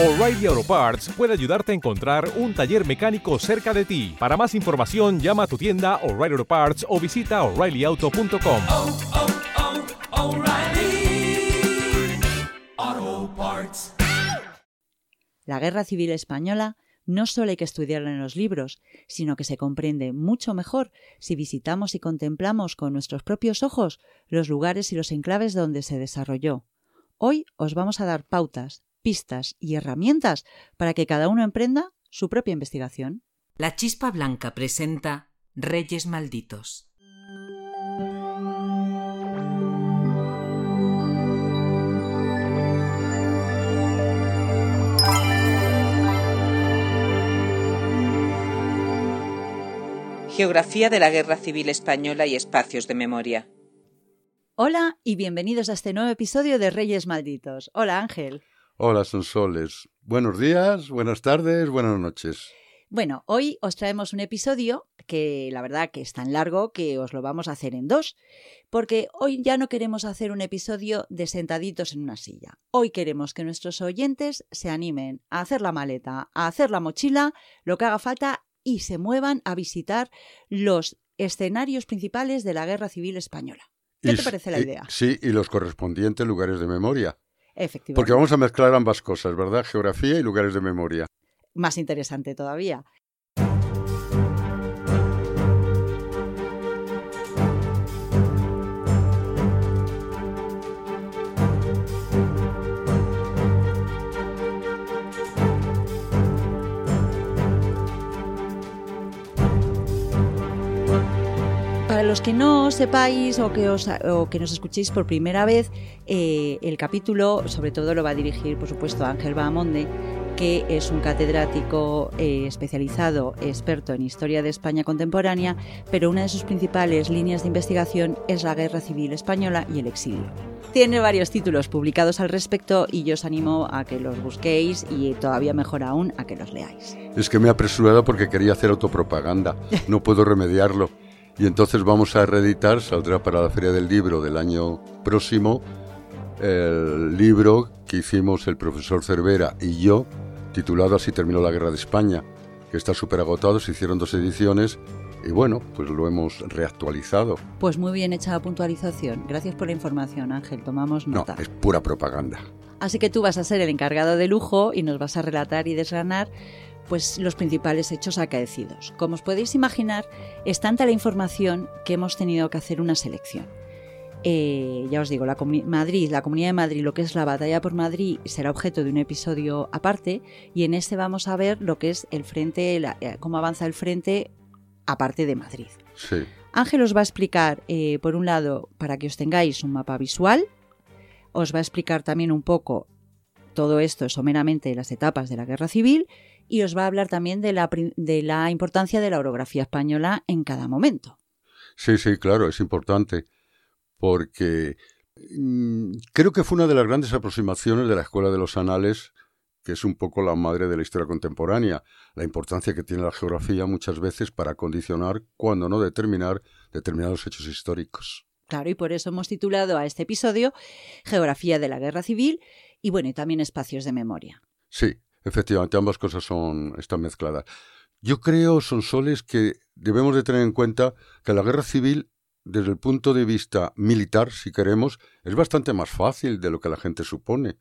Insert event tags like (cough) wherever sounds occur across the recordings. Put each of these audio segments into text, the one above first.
O'Reilly Auto Parts puede ayudarte a encontrar un taller mecánico cerca de ti. Para más información, llama a tu tienda O'Reilly Auto Parts o visita oreillyauto.com. oh, oh, Parts. La Guerra Civil Española no solo hay que estudiarla en los libros, sino que se comprende mucho mejor si visitamos y contemplamos con nuestros propios ojos los lugares y los enclaves donde se desarrolló. Hoy os vamos a dar pautas, pistas y herramientas para que cada uno emprenda su propia investigación. La Chispa Blanca presenta Reyes Malditos. Geografía de la Guerra Civil Española y espacios de memoria. Hola y bienvenidos a este nuevo episodio de Reyes Malditos. Hola Ángel. Hola, Sonsoles. Buenos días, buenas tardes, buenas noches. Bueno, hoy os traemos un episodio que la verdad que es tan largo que os lo vamos a hacer en dos, porque hoy ya no queremos hacer un episodio de sentaditos en una silla. Hoy queremos que nuestros oyentes se animen a hacer la maleta, a hacer la mochila, lo que haga falta y se muevan a visitar los escenarios principales de la Guerra Civil Española. ¿Qué Y te parece la y- idea? sí, y los correspondientes lugares de memoria. Efectivamente. Porque vamos a mezclar ambas cosas, ¿verdad? Geografía y lugares de memoria. Más interesante todavía. Los que no sepáis o que, os- o que nos escuchéis por primera vez, eh, el capítulo sobre todo lo va a dirigir, por supuesto, Ángel Bahamonde, que es un catedrático eh, especializado, experto en historia de España contemporánea, pero una de sus principales líneas de investigación es la Guerra Civil Española y el exilio. Tiene varios títulos publicados al respecto y yo os animo a que los busquéis y todavía mejor aún a que los leáis. Es que me he apresurado porque quería hacer autopropaganda. No puedo remediarlo. Y entonces vamos a reeditar, saldrá para la Feria del Libro del año próximo, el libro que hicimos el profesor Cervera y yo, titulado Así terminó la Guerra de España, que está súper agotado, se hicieron dos ediciones y bueno, pues lo hemos reactualizado. Pues muy bien hecha la puntualización. Gracias por la información, Ángel. Tomamos No, nota. es pura propaganda. Así que tú vas a ser el encargado de lujo y nos vas a relatar y desgranar pues los principales hechos acaecidos. Como os podéis imaginar, es tanta la información que hemos tenido que hacer una selección. Eh, ya os digo, la Madrid, la Comunidad de Madrid, lo que es la batalla por Madrid, será objeto de un episodio aparte y en este vamos a ver lo que es el frente, la- eh, cómo avanza el frente aparte de Madrid. Sí. Ángel os va a explicar, eh, por un lado, para que os tengáis un mapa visual, os va a explicar también un poco todo esto someramente las etapas de la guerra civil y os va a hablar también de la, de la importancia de la orografía española en cada momento. Sí, sí, claro, es importante, porque mm, creo que fue una de las grandes aproximaciones de la Escuela de los Anales, que es un poco la madre de la historia contemporánea, la importancia que tiene la geografía muchas veces para condicionar, cuando no determinar, determinados hechos históricos. Claro, y por eso hemos titulado a este episodio Geografía de la Guerra Civil y bueno, y también espacios de memoria. Sí, efectivamente, ambas cosas son, están mezcladas. Yo creo, Sonsoles, que debemos de tener en cuenta que la guerra civil, desde el punto de vista militar, si queremos, es bastante más fácil de lo que la gente supone.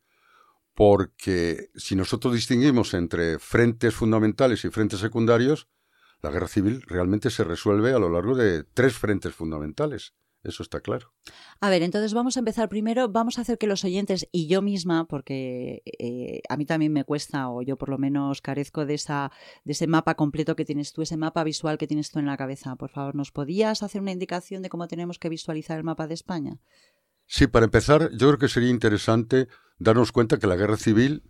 Porque si nosotros distinguimos entre frentes fundamentales y frentes secundarios, la guerra civil realmente se resuelve a lo largo de tres frentes fundamentales. Eso está claro. A ver, entonces vamos a empezar primero, vamos a hacer que los oyentes y yo misma, porque eh, a mí también me cuesta, o yo por lo menos carezco de, esa, de ese mapa completo que tienes tú, ese mapa visual que tienes tú en la cabeza. Por favor, ¿nos podías hacer una indicación de cómo tenemos que visualizar el mapa de España? Sí, para empezar, yo creo que sería interesante darnos cuenta que la guerra civil,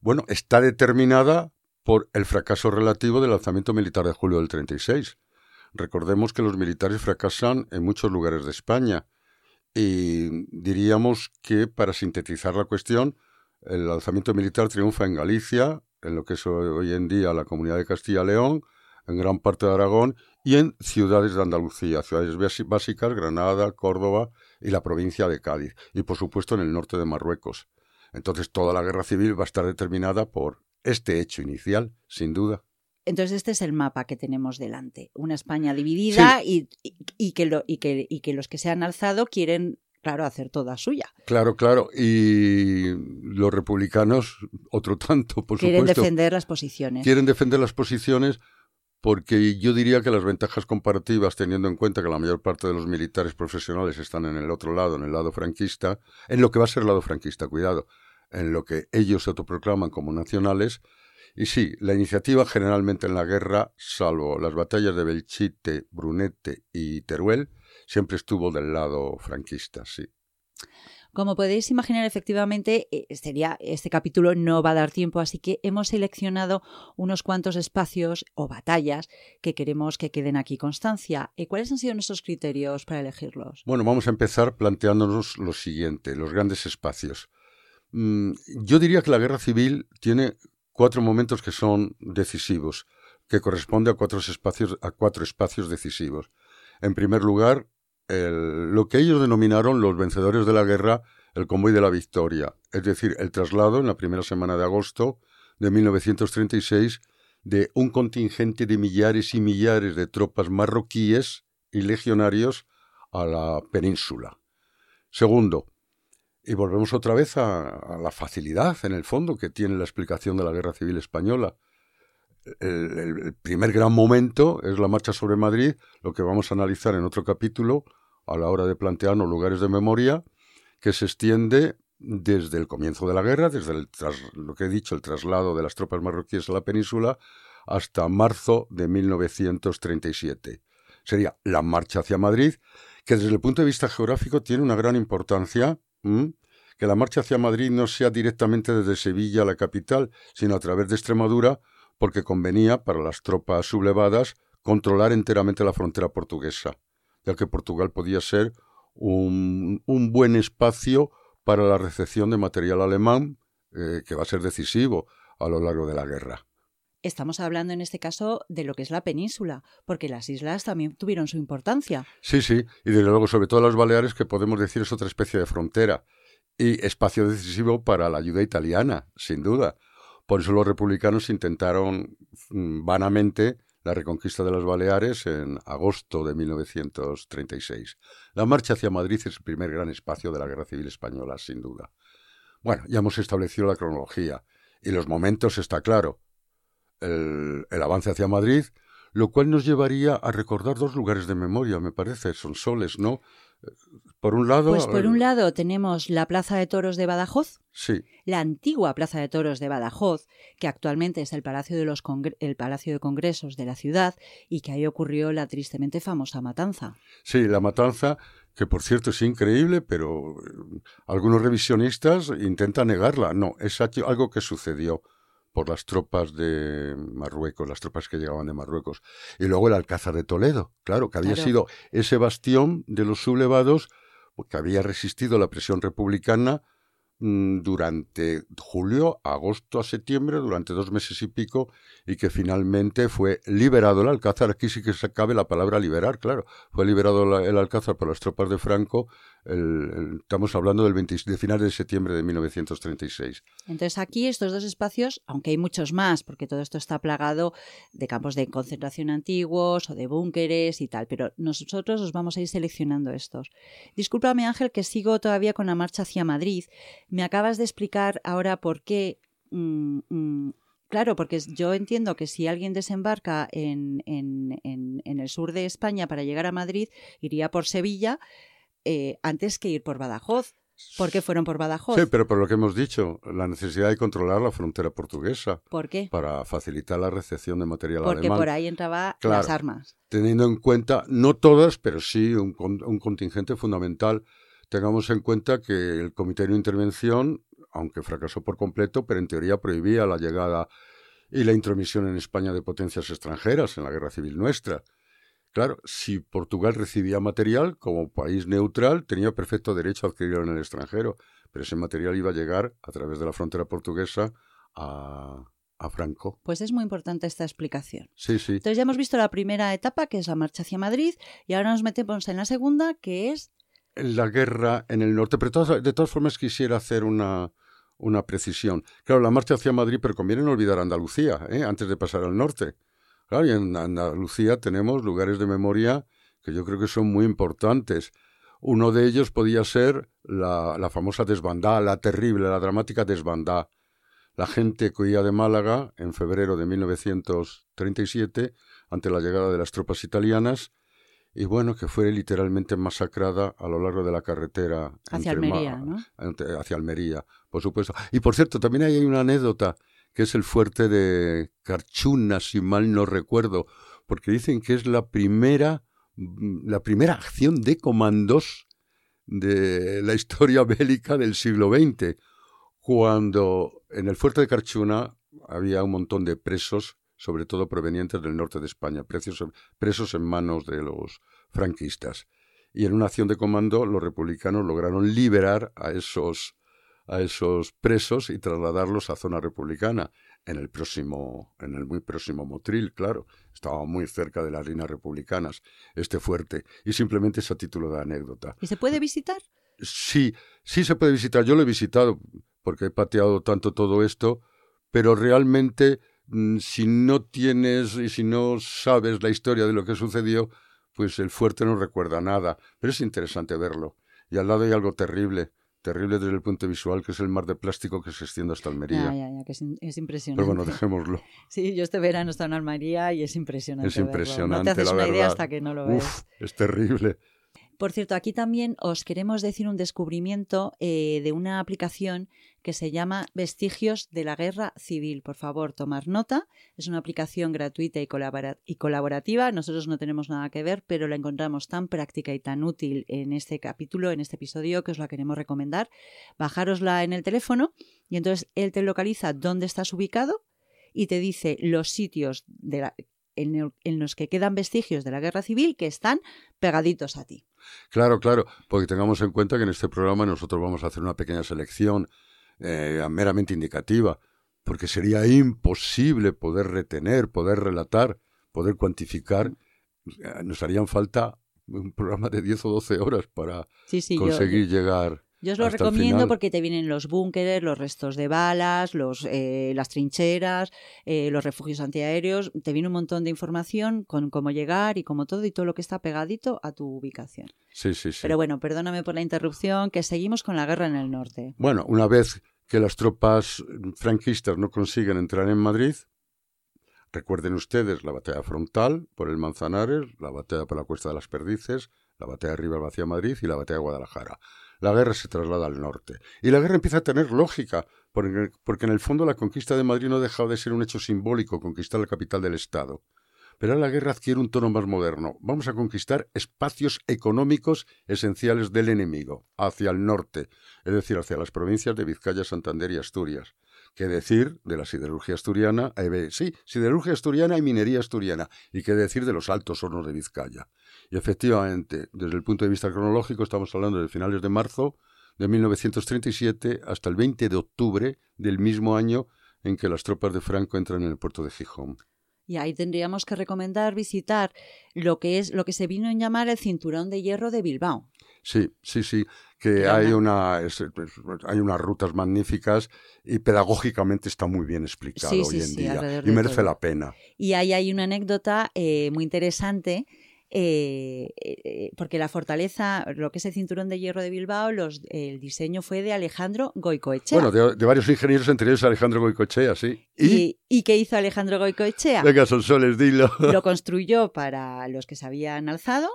bueno, está determinada por el fracaso relativo del lanzamiento militar de julio del 36. Recordemos que los militares fracasan en muchos lugares de España y diríamos que, para sintetizar la cuestión, el lanzamiento militar triunfa en Galicia, en lo que es hoy en día la comunidad de Castilla-León, en gran parte de Aragón y en ciudades de Andalucía, ciudades básicas, Granada, Córdoba y la provincia de Cádiz, y por supuesto en el norte de Marruecos. Entonces toda la guerra civil va a estar determinada por este hecho inicial, sin duda. Entonces este es el mapa que tenemos delante, una España dividida y, y- y que lo- y que- y que los que se han alzado quieren, claro, hacer toda suya. Claro, claro. Y los republicanos, otro tanto, por quieren supuesto, defender las posiciones. quieren defender las posiciones porque yo diría que las ventajas comparativas, teniendo en cuenta que la mayor parte de los militares profesionales están en el otro lado, en el lado franquista, en lo que va a ser el lado franquista, cuidado, en lo que ellos se autoproclaman como nacionales. Y sí, la iniciativa generalmente en la guerra, salvo las batallas de Belchite, Brunete y Teruel, siempre estuvo del lado franquista, sí. Como podéis imaginar, efectivamente, eh, sería, este capítulo no va a dar tiempo, así que hemos seleccionado unos cuantos espacios o batallas que queremos que queden aquí constancia. ¿Y cuáles han sido nuestros criterios para elegirlos? Bueno, vamos a empezar planteándonos lo siguiente, los grandes espacios. Mm, yo diría que la guerra civil tiene cuatro momentos que son decisivos, que corresponde a cuatro espacios, a cuatro espacios decisivos. En primer lugar, el- lo que ellos denominaron los vencedores de la guerra, el convoy de la victoria, es decir, el traslado en la primera semana de agosto de 1936 de un contingente de millares y millares de tropas marroquíes y legionarios a la península. Segundo, y volvemos otra vez a, la facilidad, en el fondo, que tiene la explicación de la Guerra Civil Española. El, primer gran momento es la marcha sobre Madrid, lo que vamos a analizar en otro capítulo a la hora de plantearnos lugares de memoria, que se extiende desde el comienzo de la guerra, desde el lo que he dicho, el traslado de las tropas marroquíes a la península, hasta marzo de 1937. Sería la marcha hacia Madrid, que desde el punto de vista geográfico tiene una gran importancia, ¿m? que la marcha hacia Madrid no sea directamente desde Sevilla, la capital, sino a través de Extremadura, porque convenía para las tropas sublevadas controlar enteramente la frontera portuguesa, ya que Portugal podía ser un, un buen espacio para la recepción de material alemán, eh, que va a ser decisivo a lo largo de la guerra. Estamos hablando en este caso de lo que es la península, porque las islas también tuvieron su importancia. Sí, sí, y desde luego, sobre todo las Baleares, que podemos decir es otra especie de frontera y espacio decisivo para la ayuda italiana, sin duda. Por eso los republicanos intentaron mm, vanamente la reconquista de las Baleares en agosto de 1936. La marcha hacia Madrid es el primer gran espacio de la Guerra Civil Española, sin duda. Bueno, ya hemos establecido la cronología y los momentos está claro. El, el avance hacia Madrid, lo cual nos llevaría a recordar dos lugares de memoria, me parece, son soles, ¿no? Por un lado... Pues por un lado tenemos la Plaza de Toros de Badajoz, Sí, la antigua Plaza de Toros de Badajoz, que actualmente es el Palacio de, los Congre- el Palacio de Congresos de la ciudad y que ahí ocurrió la tristemente famosa matanza. sí, la matanza, que por cierto es increíble, pero eh, algunos revisionistas intentan negarla. No, es algo que sucedió por las tropas de Marruecos, las tropas que llegaban de Marruecos. Y luego el Alcázar de Toledo, claro, que había Claro. sido ese bastión de los sublevados que había resistido la presión republicana mm, durante julio, agosto a septiembre, durante dos meses y pico, y que finalmente fue liberado el Alcázar. Aquí sí que se cabe la palabra liberar, claro. Fue liberado la- el Alcázar por las tropas de Franco, estamos hablando del 20 de finales de septiembre de 1936. Entonces aquí estos dos espacios, aunque hay muchos más, porque todo esto está plagado de campos de concentración antiguos o de búnkeres y tal, pero nosotros os vamos a ir seleccionando estos. Discúlpame Ángel que sigo todavía con la marcha hacia Madrid. Me acabas de explicar ahora por qué... mm, mm, Claro, porque yo entiendo que si alguien desembarca en, en- en- en el sur de España para llegar a Madrid, iría por Sevilla eh, antes que ir por Badajoz. ¿Por qué fueron por Badajoz? Sí, pero por lo que hemos dicho, la necesidad de controlar la frontera portuguesa ¿Por qué? para facilitar la recepción de material Porque alemán. por ahí entraba Claro. las armas. teniendo en cuenta, no todas, pero sí un, un contingente fundamental. Tengamos en cuenta que el Comité de Intervención, aunque fracasó por completo, pero en teoría prohibía la llegada y la intromisión en España de potencias extranjeras en la guerra civil nuestra. Claro, si Portugal recibía material como país neutral, tenía perfecto derecho a adquirirlo en el extranjero, pero ese material iba a llegar a través de la frontera portuguesa a, a Franco. Pues es muy importante esta explicación. Sí, sí. Entonces ya hemos visto la primera etapa, que es la marcha hacia Madrid, y ahora nos metemos en la segunda, que es... la guerra en el norte. Pero todas- de todas formas quisiera hacer una, una precisión. Claro, la marcha hacia Madrid, pero conviene no olvidar Andalucía, ¿eh? antes de pasar al norte. Claro, y en Andalucía tenemos lugares de memoria que yo creo que son muy importantes. Uno de ellos podía ser la, la famosa desbandada, la terrible, la dramática desbandada. La gente que huía de Málaga en febrero de 1937 ante la llegada de las tropas italianas y bueno, que fue literalmente masacrada a lo largo de la carretera. Hacia Almería, ¿no? hacia Almería, por supuesto. Y por cierto, también hay una anécdota, que es el fuerte de Carchuna, si mal no recuerdo, porque dicen que es la primera, mm, la primera acción de comandos de la historia (laughs) bélica del siglo XX, cuando en el fuerte de Carchuna había un montón de presos sobre todo provenientes del norte de España, presos en manos de los franquistas. Y en una acción de comando los republicanos lograron liberar a esos, a esos presos y trasladarlos a zona republicana, en el próximo, en el muy próximo Motril, claro. Estaba muy cerca de las líneas republicanas, este fuerte, y simplemente es a título de anécdota. ¿Y se puede visitar? Sí, sí se puede visitar. Yo lo he visitado porque he pateado tanto todo esto, pero realmente Mm, si no tienes y si no sabes la historia de lo que sucedió, pues el fuerte no recuerda nada. Pero es interesante verlo. Y al lado hay algo terrible, terrible desde el punto visual, que es el mar de plástico que se extiende hasta Almería. Ya, ya, ya, que es, impresionante. Pero bueno, dejémoslo. (laughs) Sí, yo este verano he estado en Almería y es impresionante. Es impresionante. No te haces una idea hasta que no lo ves. Uf, es terrible. Por cierto, aquí también os queremos decir un descubrimiento eh, de una aplicación que se llama Vestigios de la Guerra Civil. Por favor, tomar nota. Es una aplicación gratuita y, colaborativa. Nosotros no tenemos nada que ver, pero la encontramos tan práctica y tan útil en este capítulo, en este episodio, que os la queremos recomendar. Bajárosla en el teléfono y entonces él te localiza dónde estás ubicado y te dice los sitios en, en los que quedan vestigios de la guerra civil que están pegaditos a ti. Claro, claro, porque tengamos en cuenta que en este programa nosotros vamos a hacer una pequeña selección eh, meramente indicativa, porque sería imposible poder retener, poder relatar, poder cuantificar. Eh, nos harían falta un programa de 10 o 12 horas para conseguir llegar. Yo os lo recomiendo porque te vienen los búnkeres, los restos de balas, los, eh, las trincheras, eh, los refugios antiaéreos. Te viene un montón de información con cómo llegar y como todo y todo lo que está pegadito a tu ubicación. Sí, sí, sí. Pero bueno, perdóname por la interrupción, que seguimos con la guerra en el norte. Bueno, una vez que las tropas franquistas no consiguen entrar en Madrid, recuerden ustedes la batalla frontal por el Manzanares, la batalla por la Cuesta de las Perdices, la batalla de Riva hacia Madrid y la batalla de Guadalajara la guerra se traslada al norte. Y la guerra empieza a tener lógica, porque en el fondo la conquista de Madrid no deja de ser un hecho simbólico, conquistar la capital del Estado. Pero la guerra adquiere un tono más moderno. Vamos a conquistar espacios económicos esenciales del enemigo, hacia el norte, es decir, hacia las provincias de Vizcaya, Santander y Asturias. ¿Qué decir de la siderurgia asturiana? Eh, sí, siderurgia asturiana y minería asturiana. ¿Y qué decir de los altos hornos de Vizcaya? Y efectivamente, desde el punto de vista cronológico, estamos hablando de finales de marzo de 1937 hasta el 20 de octubre del mismo año en que las tropas de Franco entran en el puerto de Gijón. Y ahí tendríamos que recomendar visitar lo que es lo que se vino a llamar el cinturón de hierro de Bilbao. Sí, sí, sí, que hay una hay unas rutas magníficas y pedagógicamente está muy bien explicado hoy en día y merece la pena. Y ahí hay una anécdota eh, muy interesante eh, eh, porque la fortaleza, lo que es el cinturón de hierro de Bilbao, los, el diseño fue de Alejandro Goicoechea. Bueno, de, varios ingenieros anteriores a Alejandro Goicoechea, sí. ¿Y? ¿Y, qué hizo Alejandro Goicoechea? Venga, son soles, dilo. Lo (laughs) construyó para los que se habían alzado.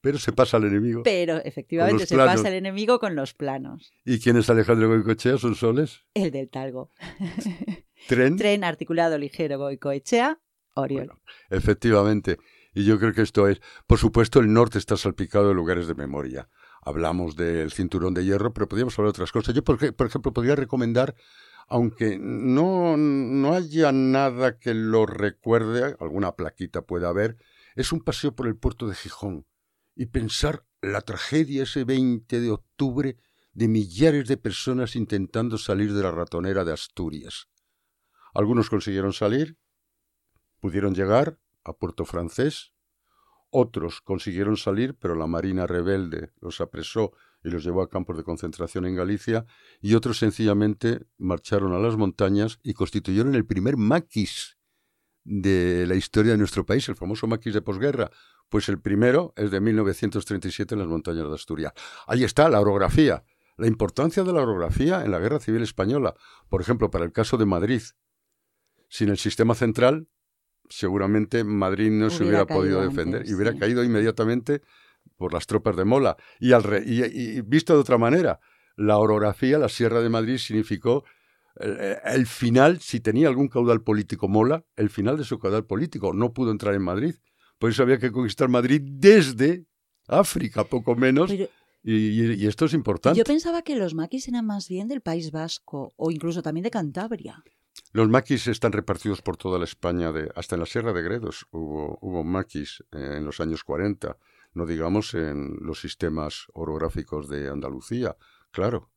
Pero se pasa al enemigo. Pero efectivamente se pasa al enemigo con los planos. ¿Y quién es Alejandro Goicoechea? ¿Son soles? El del Talgo. (laughs) ¿Tren? Tren articulado ligero Goicoechea, Oriol. efectivamente. Y yo creo que esto es, por supuesto, el norte está salpicado de lugares de memoria. Hablamos del cinturón de hierro, pero podríamos hablar de otras cosas. Yo, por, por ejemplo, podría recomendar, aunque no, no haya nada que lo recuerde, alguna plaquita puede haber, es un paseo por el puerto de Gijón y pensar la tragedia ese 20 de octubre de millares de personas intentando salir de la ratonera de Asturias. Algunos consiguieron salir, pudieron llegar, a Puerto Francés. Otros consiguieron salir, pero la Marina rebelde los apresó y los llevó a campos de concentración en Galicia, y otros sencillamente marcharon a las montañas y constituyeron el primer maquis de la historia de nuestro país, el famoso maquis de posguerra. Pues el primero es de 1937 en las montañas de Asturias. Ahí está la orografía, la importancia de la orografía en la Guerra Civil Española. Por ejemplo, para el caso de Madrid. Sin el sistema central, seguramente Madrid no se Hubiera podido defender antes, y hubiera sí. caído inmediatamente por las tropas de Mola. Y, al re- y- y visto de otra manera, la orografía, la Sierra de Madrid significó el, el final, si tenía algún caudal político Mola, el final de su caudal político. No pudo entrar en Madrid. Por eso había que conquistar Madrid desde África, poco menos. Pero Y, esto es importante. yo pensaba que los maquis eran más bien del País Vasco o incluso también de Cantabria. Los maquis están repartidos por toda la España, de, hasta en la Sierra de Gredos hubo, hubo maquis eh, en los años 40, no digamos en los sistemas orográficos de Andalucía, claro.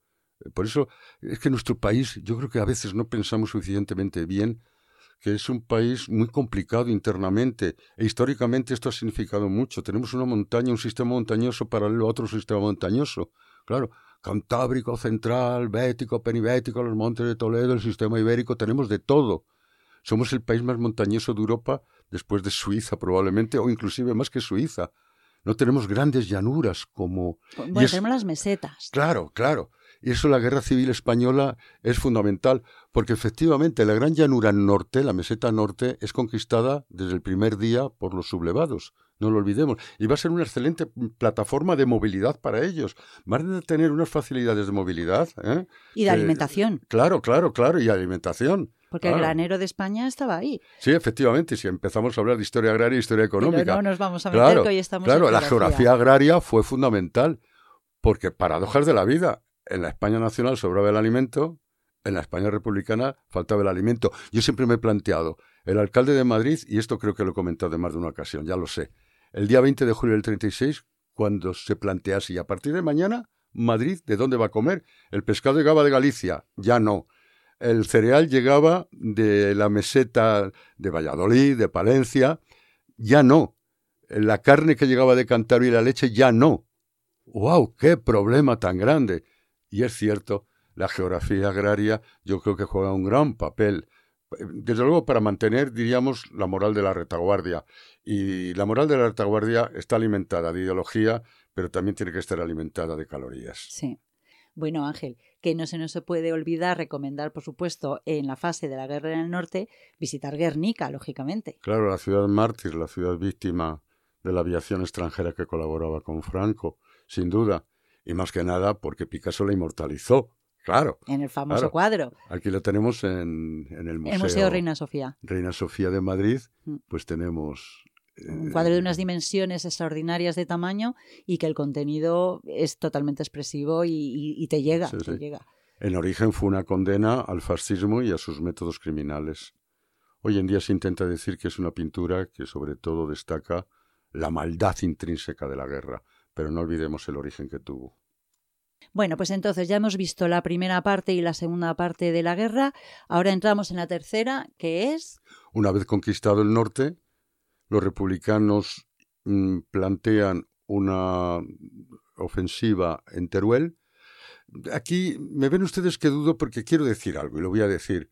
Por eso es que nuestro país, yo creo que a veces no pensamos suficientemente bien que es un país muy complicado internamente e históricamente esto ha significado mucho. Tenemos una montaña, un sistema montañoso paralelo a otro sistema montañoso. Claro, Cantábrico, Central, Bético, Penibético, los montes de Toledo, el sistema ibérico, tenemos de todo. Somos el país más montañoso de Europa, después de Suiza probablemente, o inclusive más que Suiza. No tenemos grandes llanuras como... Bueno, es- tenemos las mesetas. Claro, claro. Y eso la guerra civil española es fundamental, porque efectivamente la gran llanura norte, la meseta norte, es conquistada desde el primer día por los sublevados. No lo olvidemos. Y va a ser una excelente plataforma de movilidad para ellos. Van a tener unas facilidades de movilidad. ¿eh? Y de Eh, alimentación, Claro, claro, claro. Y alimentación. porque el granero de España estaba ahí. Sí, efectivamente. Si empezamos a hablar de historia agraria y historia económica. Pero no nos vamos a meter Claro, que hoy estamos claro, en la geografía agraria fue fundamental, porque paradojas de la vida, en la España nacional sobraba el alimento, en la España republicana faltaba el alimento. Yo siempre me he planteado, el alcalde de Madrid, y esto creo que lo he comentado en más de una ocasión, ya lo sé, el día 20 de julio del 36, cuando se plantease, y a partir de mañana, Madrid, ¿de dónde va a comer? El pescado llegaba de Galicia, ya no. El cereal llegaba de la meseta de Valladolid, de Palencia, ya no. La carne que llegaba de Cantabria y la leche ya no. ¡Wow! ¡Qué problema tan grande! Y es cierto, la geografía agraria yo creo que juega un gran papel. Desde luego para mantener, diríamos, la moral de la retaguardia. Y la moral de la retaguardia está alimentada de ideología, pero también tiene que estar alimentada de calorías. Sí. Bueno, Ángel, que no se nos puede olvidar recomendar, por supuesto, en la fase de la guerra en el norte, visitar Guernica, lógicamente. Claro, la ciudad mártir, la ciudad víctima de la aviación extranjera que colaboraba con Franco, sin duda. Y más que nada porque Picasso la inmortalizó. Claro, En el famoso Claro. cuadro, aquí la tenemos en, en el museo, el Museo Reina Sofía. Reina Sofía de Madrid. Mm. Pues tenemos eh, Un cuadro de unas dimensiones extraordinarias de tamaño y que el contenido es totalmente expresivo y, y- y te llega, Sí, te sí. llega. En origen fue una condena al fascismo y a sus métodos criminales. Hoy en día se intenta decir que es una pintura que sobre todo destaca la maldad intrínseca de la guerra, pero no olvidemos el origen que tuvo. Bueno, pues entonces ya hemos visto la primera parte y la segunda parte de la guerra. Ahora entramos en la tercera, que es Una vez conquistado el norte, los republicanos mm, plantean una ofensiva en Teruel. Aquí me ven ustedes que dudo porque quiero decir algo y lo voy a decir.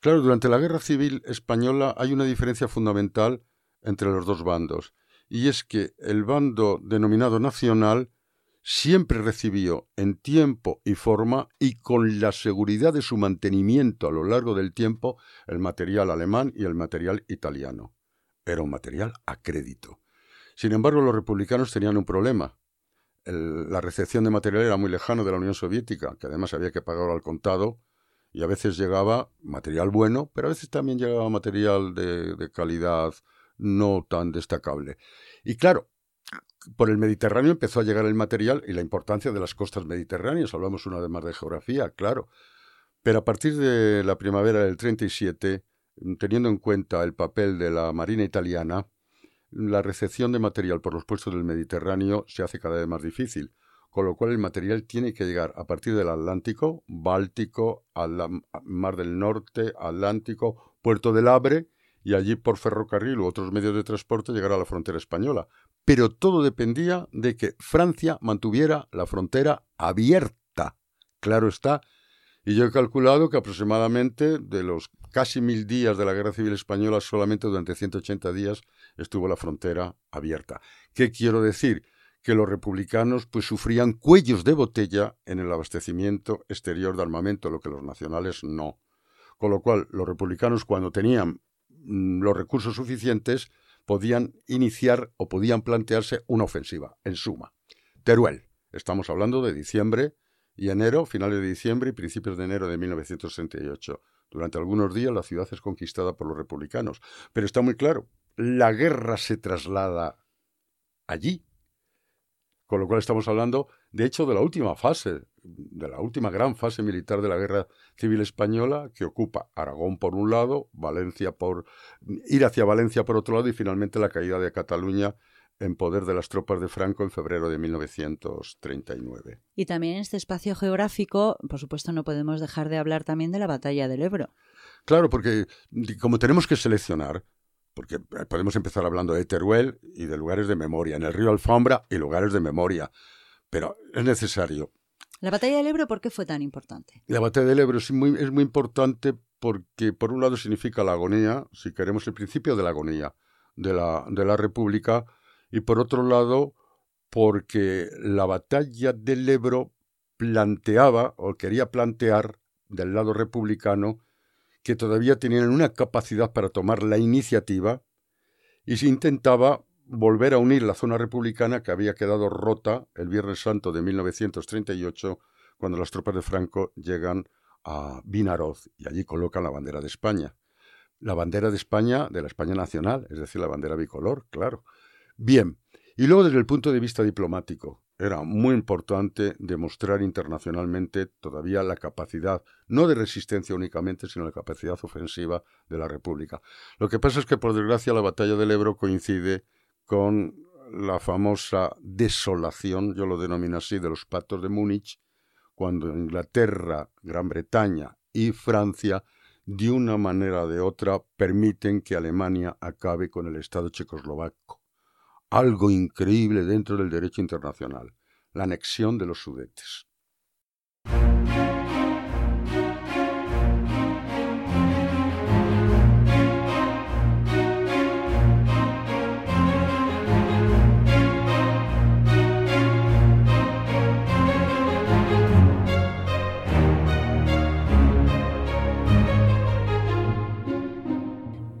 Claro, durante la Guerra Civil Española hay una diferencia fundamental entre los dos bandos, y es que el bando denominado nacional siempre recibió en tiempo y forma y con la seguridad de su mantenimiento a lo largo del tiempo el material alemán y el material italiano. Era un material a crédito. Sin embargo, los republicanos tenían un problema. La recepción de material era muy lejano de la Unión Soviética, que además había que pagar al contado, y a veces llegaba material bueno, pero a veces también llegaba material de calidad no tan destacable. Y claro, por el Mediterráneo empezó a llegar el material y la importancia de las costas mediterráneas. Hablamos una vez más de geografía, claro. Pero a partir de la primavera del 37, teniendo en cuenta el papel de la Marina italiana, la recepción de material por los puestos del Mediterráneo se hace cada vez más difícil, con lo cual el material tiene que llegar a partir del Atlántico, Báltico, Mar del Norte, Atlántico, Puerto del Abre, y allí por ferrocarril u otros medios de transporte llegar a la frontera española. pero todo dependía de que Francia mantuviera la frontera abierta. Claro está. Y yo he calculado que aproximadamente de los casi mil días de la Guerra Civil Española, solamente durante 180 días estuvo la frontera abierta. ¿Qué quiero decir? Que los republicanos pues sufrían cuellos de botella en el abastecimiento exterior de armamento, lo que los nacionales no. Con lo cual, los republicanos cuando tenían los recursos suficientes podían iniciar o podían plantearse una ofensiva, en suma. Teruel, estamos hablando de diciembre y enero, finales de diciembre y principios de enero de 1968. Durante algunos días la ciudad es conquistada por los republicanos, pero está muy claro, la guerra se traslada allí. Con lo cual estamos hablando, de hecho, de la última fase, de la última gran fase militar de la Guerra Civil Española, que ocupa Aragón por un lado, Valencia por ir hacia Valencia por otro lado y finalmente la caída de Cataluña en poder de las tropas de Franco en febrero de 1939. Y también en este espacio geográfico, por supuesto, no podemos dejar de hablar también de la batalla del Ebro. Claro, porque como tenemos que seleccionar, porque podemos empezar hablando de Teruel y de lugares de memoria, en el río Alfombra y lugares de memoria, pero es necesario. ¿La batalla del Ebro por qué fue tan importante? La batalla del Ebro es muy, importante porque, por un lado, significa la agonía, si queremos, el principio de la agonía de la, de la República, y por otro lado, porque la batalla del Ebro planteaba o quería plantear del lado republicano que todavía tenían una capacidad para tomar la iniciativa y se intentaba volver a unir la zona republicana que había quedado rota el Viernes Santo de 1938 cuando las tropas de Franco llegan a Vinaroz y allí colocan la bandera de España. La bandera de España, de la España nacional, es decir, la bandera bicolor, claro. Bien, y luego desde el punto de vista diplomático, era muy importante demostrar internacionalmente todavía la capacidad, no de resistencia únicamente, sino la capacidad ofensiva de la República. Lo que pasa es que, por desgracia, la batalla del Ebro coincide con la famosa desolación, yo lo denomino así, de los pactos de Múnich, cuando Inglaterra, Gran Bretaña y Francia, de una manera o de otra, permiten que Alemania acabe con el Estado checoslovaco algo increíble dentro del derecho internacional, la anexión de los Sudetes.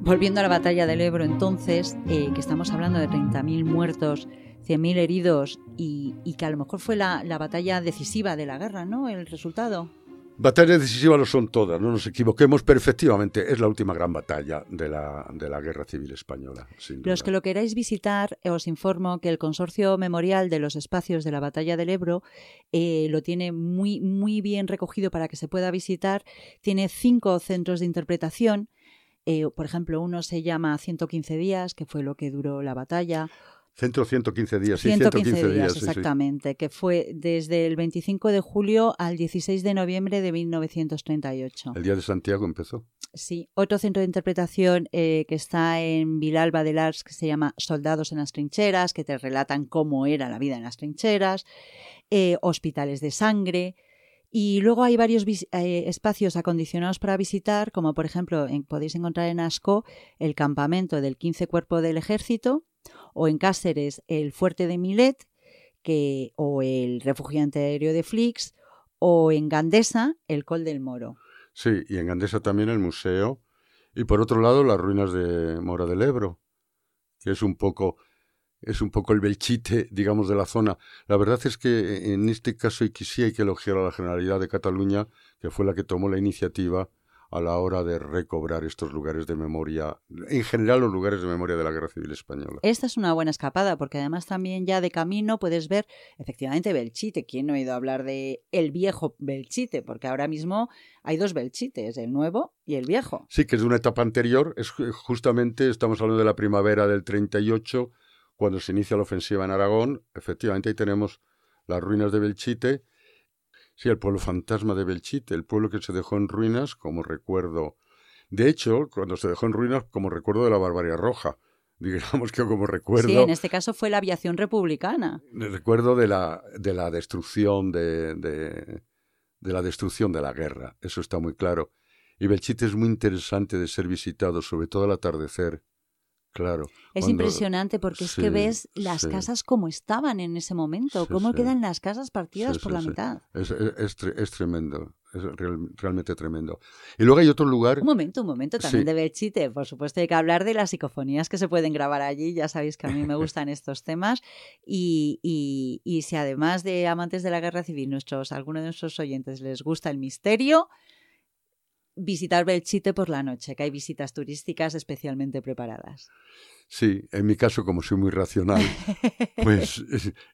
Volviendo a la batalla del Ebro, entonces, eh, que estamos hablando de 30.000 muertos, 100.000 heridos y, que a lo mejor fue la, batalla decisiva de la guerra, ¿no? El resultado. Batallas decisivas lo son todas, no nos equivoquemos, pero efectivamente es la última gran batalla de la, de la Guerra Civil Española. Los que lo queráis visitar, eh, os informo que el Consorcio Memorial de los Espacios de la Batalla del Ebro eh, lo tiene muy, muy bien recogido para que se pueda visitar. Tiene cinco centros de interpretación eh, por ejemplo, uno se llama 115 días, que fue lo que duró la batalla. Centro 115 días, sí, 115, 115 días, exactamente, que fue desde el 25 de julio al 16 de noviembre de 1938. El día de Santiago empezó. Sí, otro centro de interpretación eh, que está en Vilalba del Ars, que se llama Soldados en las trincheras, que te relatan cómo era la vida en las trincheras, eh, hospitales de sangre, y luego hay varios eh, espacios acondicionados para visitar, como por ejemplo podéis encontrar en Asco el campamento del 15 Cuerpo del Ejército, o en Cáceres el Fuerte de Milet, que, o el Refugio Antiaéreo de Flix, o en Gandesa el Col del Moro. Sí, y en Gandesa también el museo, y por otro lado las ruinas de Mora del Ebro, que es un poco es un poco el belchite, digamos, de la zona. La verdad es que en este caso y sí hay que elogiar a la Generalidad de Cataluña, que fue la que tomó la iniciativa a la hora de recobrar estos lugares de memoria, en general los lugares de memoria de la Guerra Civil Española. Esta es una buena escapada, porque además también ya de camino puedes ver efectivamente Belchite. ¿Quién no ha oído hablar de el viejo Belchite? Porque ahora mismo hay dos Belchites, el nuevo y el viejo. Sí, que es de una etapa anterior, es justamente, estamos hablando de la primavera del 38, cuando se inicia la ofensiva en Aragón, efectivamente ahí tenemos las ruinas de Belchite, sí, el pueblo fantasma de Belchite, el pueblo que se dejó en ruinas como recuerdo. De hecho, cuando se dejó en ruinas como recuerdo de la Barbaria Roja, (laughs) digamos que como recuerdo. Sí, en este caso fue la aviación republicana. Recuerdo de la, de la destrucción de, de, de la destrucción de la guerra, eso está muy claro. Y Belchite es muy interesante de ser visitado, sobre todo al atardecer. Claro. Es cuando- impresionante porque es sí, que ves las sí. casas como estaban en ese momento, Sí, cómo quedan las casas partidas por la mitad. Es, es- es tre- es tremendo, es real- realmente tremendo. Y luego hay otro lugar. Un momento, un momento también de Belchite. Por supuesto, hay que hablar de las psicofonías que se pueden grabar allí. Ya sabéis que a mí me (laughs) gustan estos temas. Y, y- y si además de amantes de la guerra civil, nuestros, algunos de nuestros oyentes les gusta el misterio, visitar Belchite por la noche, que hay visitas turísticas especialmente preparadas. Sí, en mi caso, como soy muy racional, (laughs) pues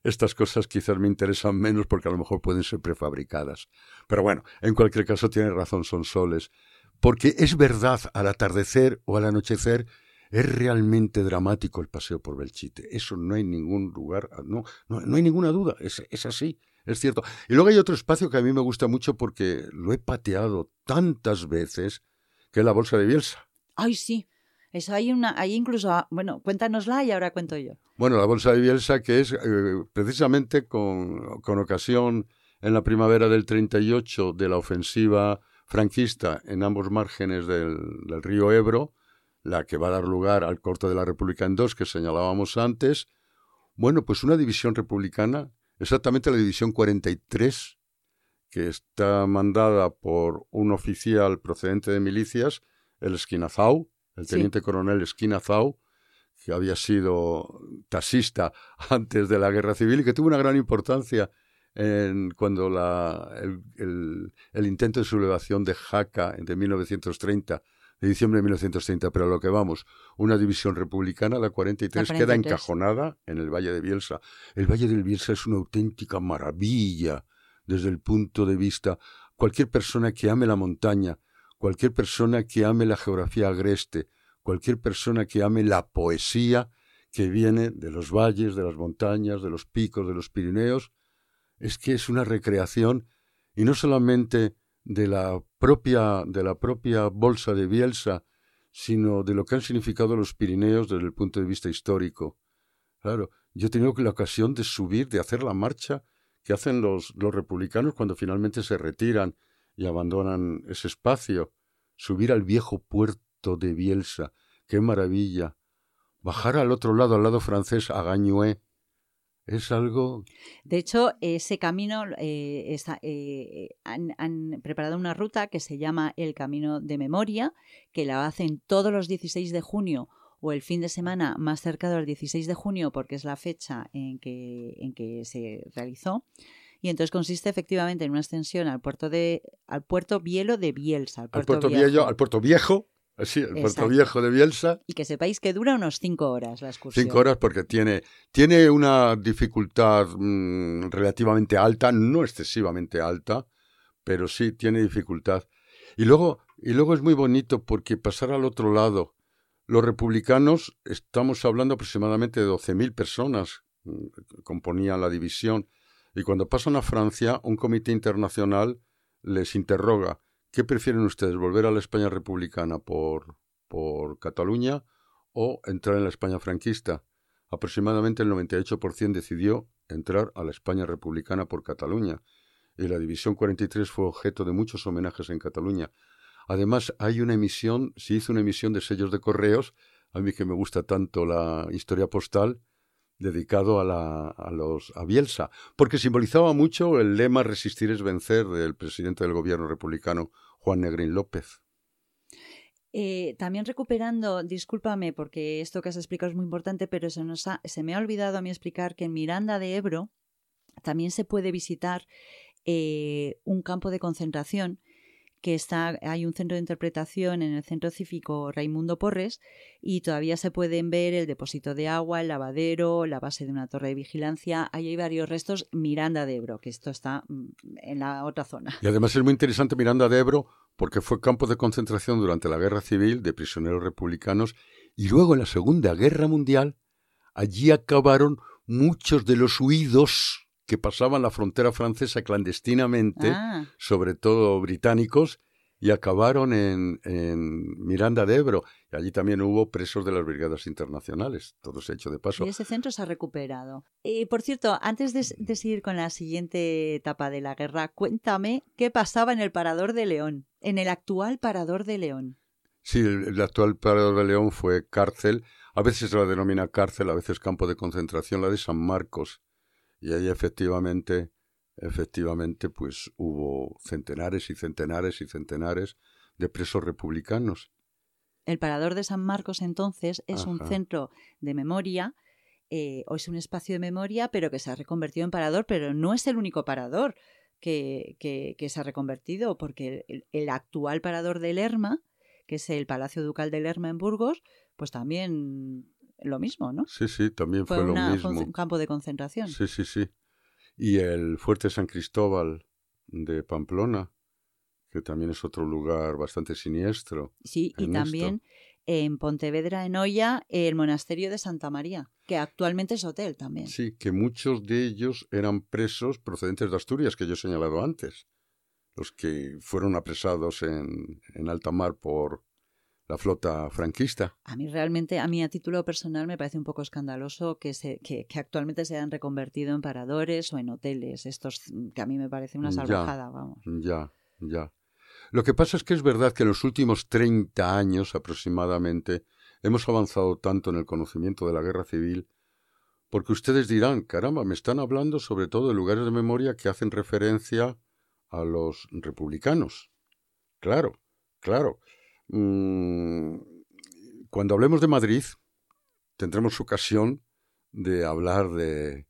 estas cosas quizás me interesan menos porque a lo mejor pueden ser prefabricadas. Pero bueno, en cualquier caso tiene razón Son Soles. Porque es verdad, al atardecer o al anochecer, es realmente dramático el paseo por Belchite. Eso no hay ningún lugar, no, no, no hay ninguna duda, es, es así, es cierto. Y luego hay otro espacio que a mí me gusta mucho porque lo he pateado tantas veces, que es la Bolsa de Bielsa. Ay, sí. Eso hay una, hay incluso, ah, bueno, cuéntanosla y ahora cuento yo. Bueno, la bolsa de Bielsa, que es eh, precisamente con, con ocasión en la primavera del 38 de la ofensiva franquista en ambos márgenes del, del río Ebro, la que va a dar lugar al corte de la República en dos que señalábamos antes. Bueno, pues una división republicana, exactamente la división 43, que está mandada por un oficial procedente de milicias, el Esquinazau, el Sí. teniente coronel Esquinazau, que había sido taxista (laughs) antes de la guerra civil y que tuvo una gran importancia en, cuando la, el, el- el intento de sublevación de Jaca de 1930, de diciembre de 1930, pero a lo que vamos, una división republicana, la 43, La queda 43. encajonada en el Valle de Bielsa. El Valle del Bielsa es una auténtica maravilla desde el punto de vista, cualquier persona que ame la montaña, cualquier persona que ame la geografía agreste, cualquier persona que ame la poesía que viene de los valles, de las montañas, de los picos, de los Pirineos, es que es una recreación y no solamente de la propia de la propia bolsa de Bielsa, sino de lo que han significado los Pirineos desde el punto de vista histórico. Claro, yo he tenido la ocasión de subir, de hacer la marcha que hacen los, los republicanos cuando finalmente se retiran y abandonan ese espacio. Subir al viejo puerto de Bielsa, qué maravilla. Bajar al otro lado, al lado francés, a Gagnué, es algo De hecho, ese camino eh, está, eh, han, han preparado una ruta que se llama el Camino de Memoria, que la hacen todos los 16 de junio o el fin de semana más cercano al 16 de junio, porque es la fecha en que, en que se realizó. Y entonces consiste efectivamente en una extensión al puerto de al puerto Bielo de Bielsa, al al puerto, viejo. al puerto viejo, así, el puerto viejo de Bielsa, Y que sepáis que dura unos cinco horas la excursión. cinco horas porque tiene, tiene una dificultad mm, relativamente alta, no excesivamente alta, pero sí tiene dificultad. Y luego, y luego es muy bonito porque pasar al otro lado, los republicanos, estamos hablando aproximadamente de 12.000 personas mm, que componían la división, y cuando pasan a Francia, un comité internacional les interroga, ¿qué prefieren ustedes, volver a la España republicana por, por Cataluña o entrar en la España franquista? Aproximadamente el 98% decidió entrar a la España republicana por Cataluña, y la División 43 fue objeto de muchos homenajes en Cataluña. Además, hay una emisión, se hizo una emisión de sellos de correos, a mí que me gusta tanto la historia postal, dedicado a, la, a los a Bielsa, porque simbolizaba mucho el lema resistir es vencer del presidente del gobierno republicano Juan Negrín López. Eh, también recuperando, discúlpame porque esto que has explicado es muy importante, pero se, nos ha- se me ha olvidado a mí explicar que en Miranda de Ebro también se puede visitar eh, un campo de concentración que está, hay un centro de interpretación en el centro cívico Raimundo Porres y todavía se pueden ver el depósito de agua, el lavadero, la base de una torre de vigilancia. Ahí hay varios restos Miranda de Ebro, que esto está mm, en la otra zona. Y además es muy interesante Miranda de Ebro porque fue campo de concentración durante la Guerra Civil de prisioneros republicanos y luego en la Segunda Guerra Mundial allí acabaron muchos de los huidos que pasaban la frontera francesa clandestinamente, Ah, sobre todo británicos, y acabaron en, en Miranda de Ebro. Y allí también hubo presos de las brigadas internacionales, todo se ha hecho de paso. Y ese centro se ha recuperado. Y por cierto, antes de, de seguir con la siguiente etapa de la guerra, cuéntame qué pasaba en el Parador de León, en el actual Parador de León. Sí, el, el actual Parador de León fue cárcel. A veces se la denomina cárcel, a veces campo de concentración, la de San Marcos. Y ahí efectivamente, efectivamente, pues hubo centenares y centenares y centenares de presos republicanos. El Parador de San Marcos entonces es un centro de memoria, eh, o es un espacio de memoria, pero que se ha reconvertido en parador, pero no es el único parador que, que- que se ha reconvertido, porque el, el actual parador de Lerma, que es el Palacio Ducal de Lerma en Burgos, pues también lo mismo, ¿no? Sí, sí, también fue, Fue lo mismo. fue un campo de concentración. Sí, sí, sí. Y el Fuerte San Cristóbal de Pamplona, que también es otro lugar bastante siniestro. Sí, y también en Pontevedra, en Oya, el monasterio de Santa María, que actualmente es hotel también. Sí, que muchos de ellos eran presos procedentes de Asturias, que yo he señalado antes. Los que fueron apresados en, en alta mar por la flota franquista. A mí realmente, a mí a título personal me parece un poco escandaloso que, se, que, que actualmente se hayan reconvertido en paradores o en hoteles. Estos mm, que a mí me parece una Ya. salvajada, vamos. Ya, ya. Lo que pasa es que es verdad que en los últimos 30 años aproximadamente hemos avanzado tanto en el conocimiento de la guerra civil, porque ustedes dirán, caramba, me están hablando sobre todo de lugares de memoria que hacen referencia a los republicanos. Claro, claro. Mm, cuando hablemos de Madrid, tendremos ocasión de hablar de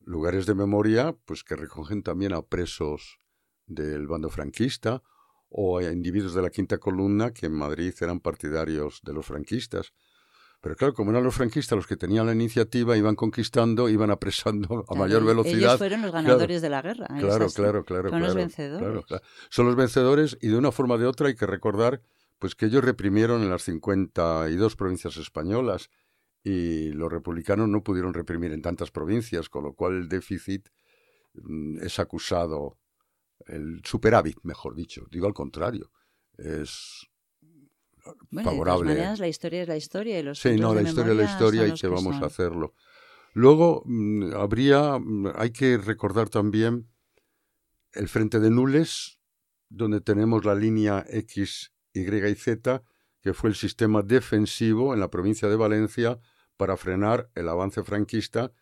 lugares de memoria, pues que recogen también a presos del bando franquista o a individuos de la quinta columna que en Madrid eran partidarios de los franquistas. Pero claro, como eran los franquistas los que tenían la iniciativa, iban conquistando, (laughs) iban apresando a Claro, mayor Ellos velocidad. fueron los Claro, ganadores de la guerra. Claro, claro, claro. Son los claro, vencedores. claro, claro. Son los vencedores y de una forma o de otra hay que recordar pues que ellos reprimieron en las 52 provincias españolas y los republicanos no pudieron reprimir en tantas provincias, con lo cual el déficit mm, es acusado, el superávit, mejor dicho, digo al contrario, es Bueno, favorable. De todas maneras, la historia es la historia y los Sí, no, la historia es la historia y que vamos son. a hacerlo. Luego mm, habría, mm, hay que recordar también el frente de Nules, donde tenemos la línea X, Y y Z, que fue el sistema defensivo en la provincia de Valencia para frenar el avance franquista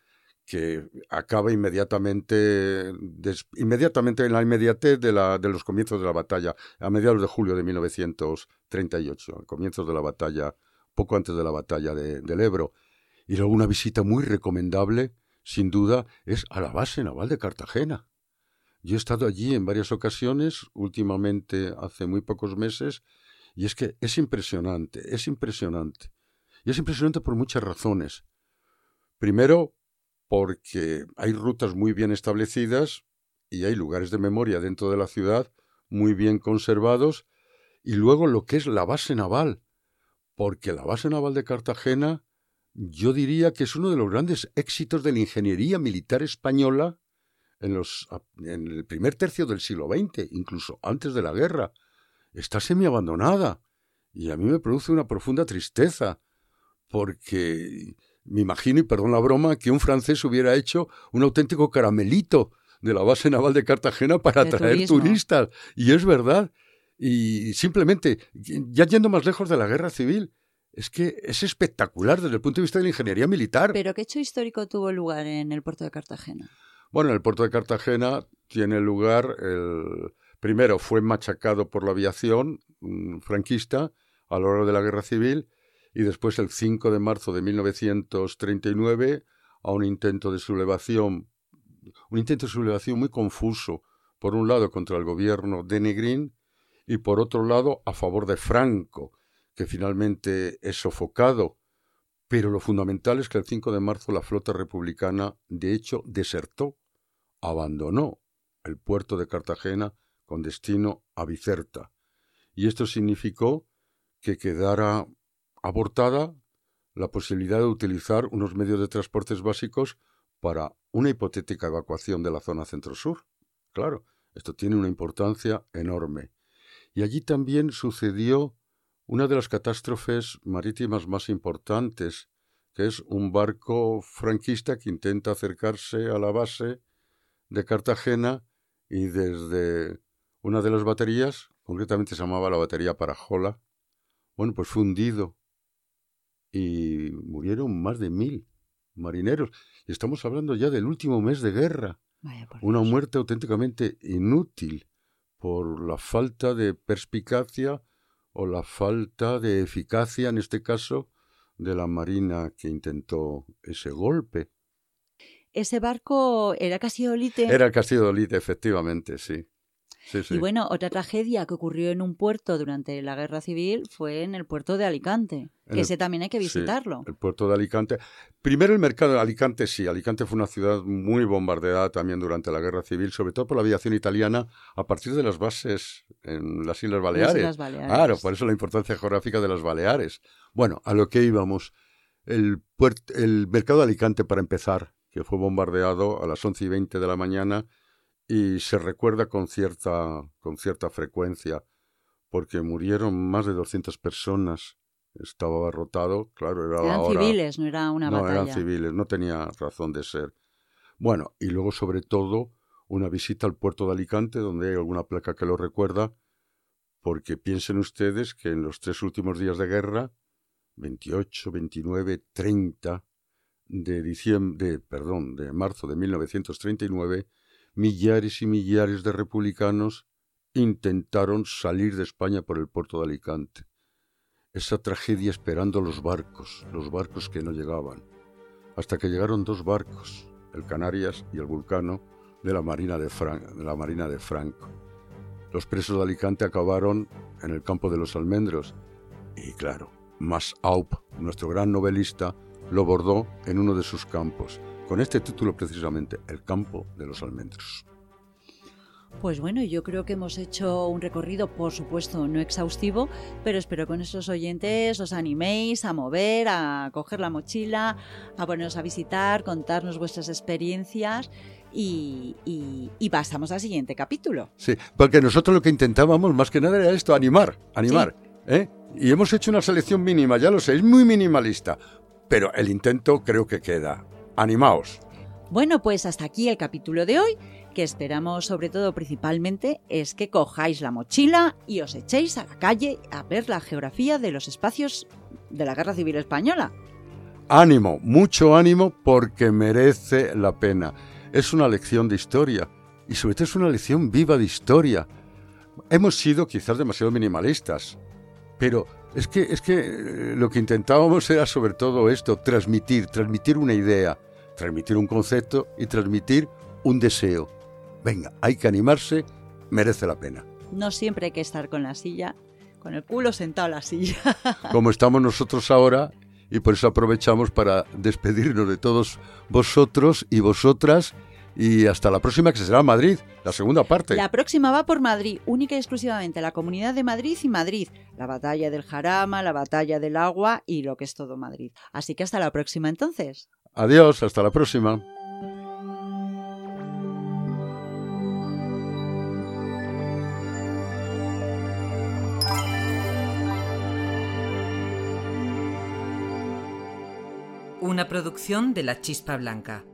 que acaba inmediatamente, inmediatamente en la inmediatez de, la, de los comienzos de la batalla, a mediados de julio de 1938, a comienzos de la batalla, poco antes de la batalla de- del Ebro. Y luego una visita muy recomendable, sin duda, es a la base naval de Cartagena. Yo he estado allí en varias ocasiones, últimamente hace muy pocos meses, y es que es impresionante, es impresionante. Y es impresionante por muchas razones. Primero, porque hay rutas muy bien establecidas y hay lugares de memoria dentro de la ciudad muy bien conservados. Y luego lo que es la base naval, porque la base naval de Cartagena yo diría que es uno de los grandes éxitos de la ingeniería militar española en, los, en el primer tercio del siglo XX, incluso antes de la guerra. Está semiabandonada y a mí me produce una profunda tristeza porque me imagino, y perdón la broma, que un francés hubiera hecho un auténtico caramelito de la base naval de Cartagena para atraer turistas. Y es verdad. Y simplemente, ya yendo más lejos de la guerra civil, es que es espectacular desde el punto de vista de la ingeniería militar. Pero ¿qué hecho histórico tuvo lugar en el puerto de Cartagena? Bueno, el puerto de Cartagena tiene lugar, el primero fue machacado por la aviación mm, franquista a lo largo de la guerra civil y después el 5 de marzo de 1939 a un intento de sublevación, un intento de sublevación muy confuso, por un lado contra el gobierno de Negrín y por otro lado a favor de Franco, que finalmente es sofocado. Pero lo fundamental es que el 5 de marzo la flota republicana, de hecho, desertó, abandonó el puerto de Cartagena con destino a Bicerta. Y esto significó que quedara abortada la posibilidad de utilizar unos medios de transportes básicos para una hipotética evacuación de la zona centro-sur. Claro, esto tiene una importancia enorme. Y allí también sucedió una de las catástrofes marítimas más importantes, que es un barco franquista que intenta acercarse a la base de Cartagena y desde una de las baterías, concretamente se llamaba la batería Parajola, bueno, pues fue hundido y murieron más de mil marineros. Y estamos hablando ya del último mes de guerra. Vaya por Una Dios. muerte auténticamente inútil por la falta de perspicacia o la falta de eficacia, en este caso, de la Marina que intentó ese golpe. Ese barco era Casiolite. Era el Castillo de Olite, efectivamente, sí. Sí, sí. Y bueno, otra tragedia que ocurrió en un puerto durante la Guerra Civil fue en el puerto de Alicante. Que el- ese también hay que Sí, visitarlo. el puerto de Alicante. Primero el mercado de Alicante, sí. Alicante fue una ciudad muy bombardeada también durante la Guerra Civil, sobre todo por la aviación italiana, a partir de las bases en las Islas Baleares. Islas Baleares. Claro, por eso la importancia geográfica de las Baleares. Bueno, a lo que íbamos. El, puert- el mercado de Alicante, para empezar, que fue bombardeado a las 11 y 20 de la mañana y se recuerda con cierta, con cierta frecuencia, porque murieron más de 200 personas. Estaba abarrotado, claro, era Eran hora. civiles, no era una no, batalla. eran civiles, no tenía razón de ser. Bueno, y luego, sobre todo, una visita al puerto de Alicante, donde hay alguna placa que lo recuerda, porque piensen ustedes que en los tres últimos días de guerra, 28, 29, 30 de diciembre, de, perdón, de marzo de 1939, millares y millares de republicanos intentaron salir de España por el puerto de Alicante. Esa tragedia esperando los barcos, los barcos que no llegaban, hasta que llegaron dos barcos, el Canarias y el Vulcano, de la Marina de, de Franco. Los presos de Alicante acabaron en el campo de los almendros y claro, Mas Aup, nuestro gran novelista, lo bordó en uno de sus campos, con este título precisamente, El campo de los almendros. Pues bueno, yo creo que hemos hecho un recorrido, por supuesto, no exhaustivo, pero espero con esos oyentes os animéis a mover, a coger la mochila, a ponernos a visitar, contarnos vuestras experiencias y, y- y pasamos al siguiente capítulo. Sí, porque nosotros lo que intentábamos más que nada era esto, animar, animar. ¿eh? Y hemos hecho una selección mínima, ya lo sé, es muy minimalista, pero el intento creo que queda. Animaos. Bueno, pues hasta aquí el capítulo de hoy, que esperamos sobre todo principalmente es que cojáis la mochila y os echéis a la calle a ver la geografía de los espacios de la Guerra Civil Española. Ánimo, mucho ánimo porque merece la pena. Es una lección de historia y sobre todo es una lección viva de historia. Hemos sido quizás demasiado minimalistas, pero es que, es que eh, lo que intentábamos era sobre todo esto, transmitir, transmitir una idea, transmitir un concepto y transmitir un deseo. Venga, hay que animarse, merece la pena. No siempre hay que estar con la silla, con el culo sentado en la silla. (laughs) Como estamos nosotros ahora, y por eso aprovechamos para despedirnos de todos vosotros y vosotras, y hasta la próxima que será Madrid, la segunda parte. La próxima va por Madrid, única y exclusivamente la Comunidad de Madrid y Madrid, la batalla del Jarama, la batalla del agua y lo que es todo Madrid. Así que hasta la próxima entonces. Adiós, hasta la próxima. Una producción de La Chispa Blanca.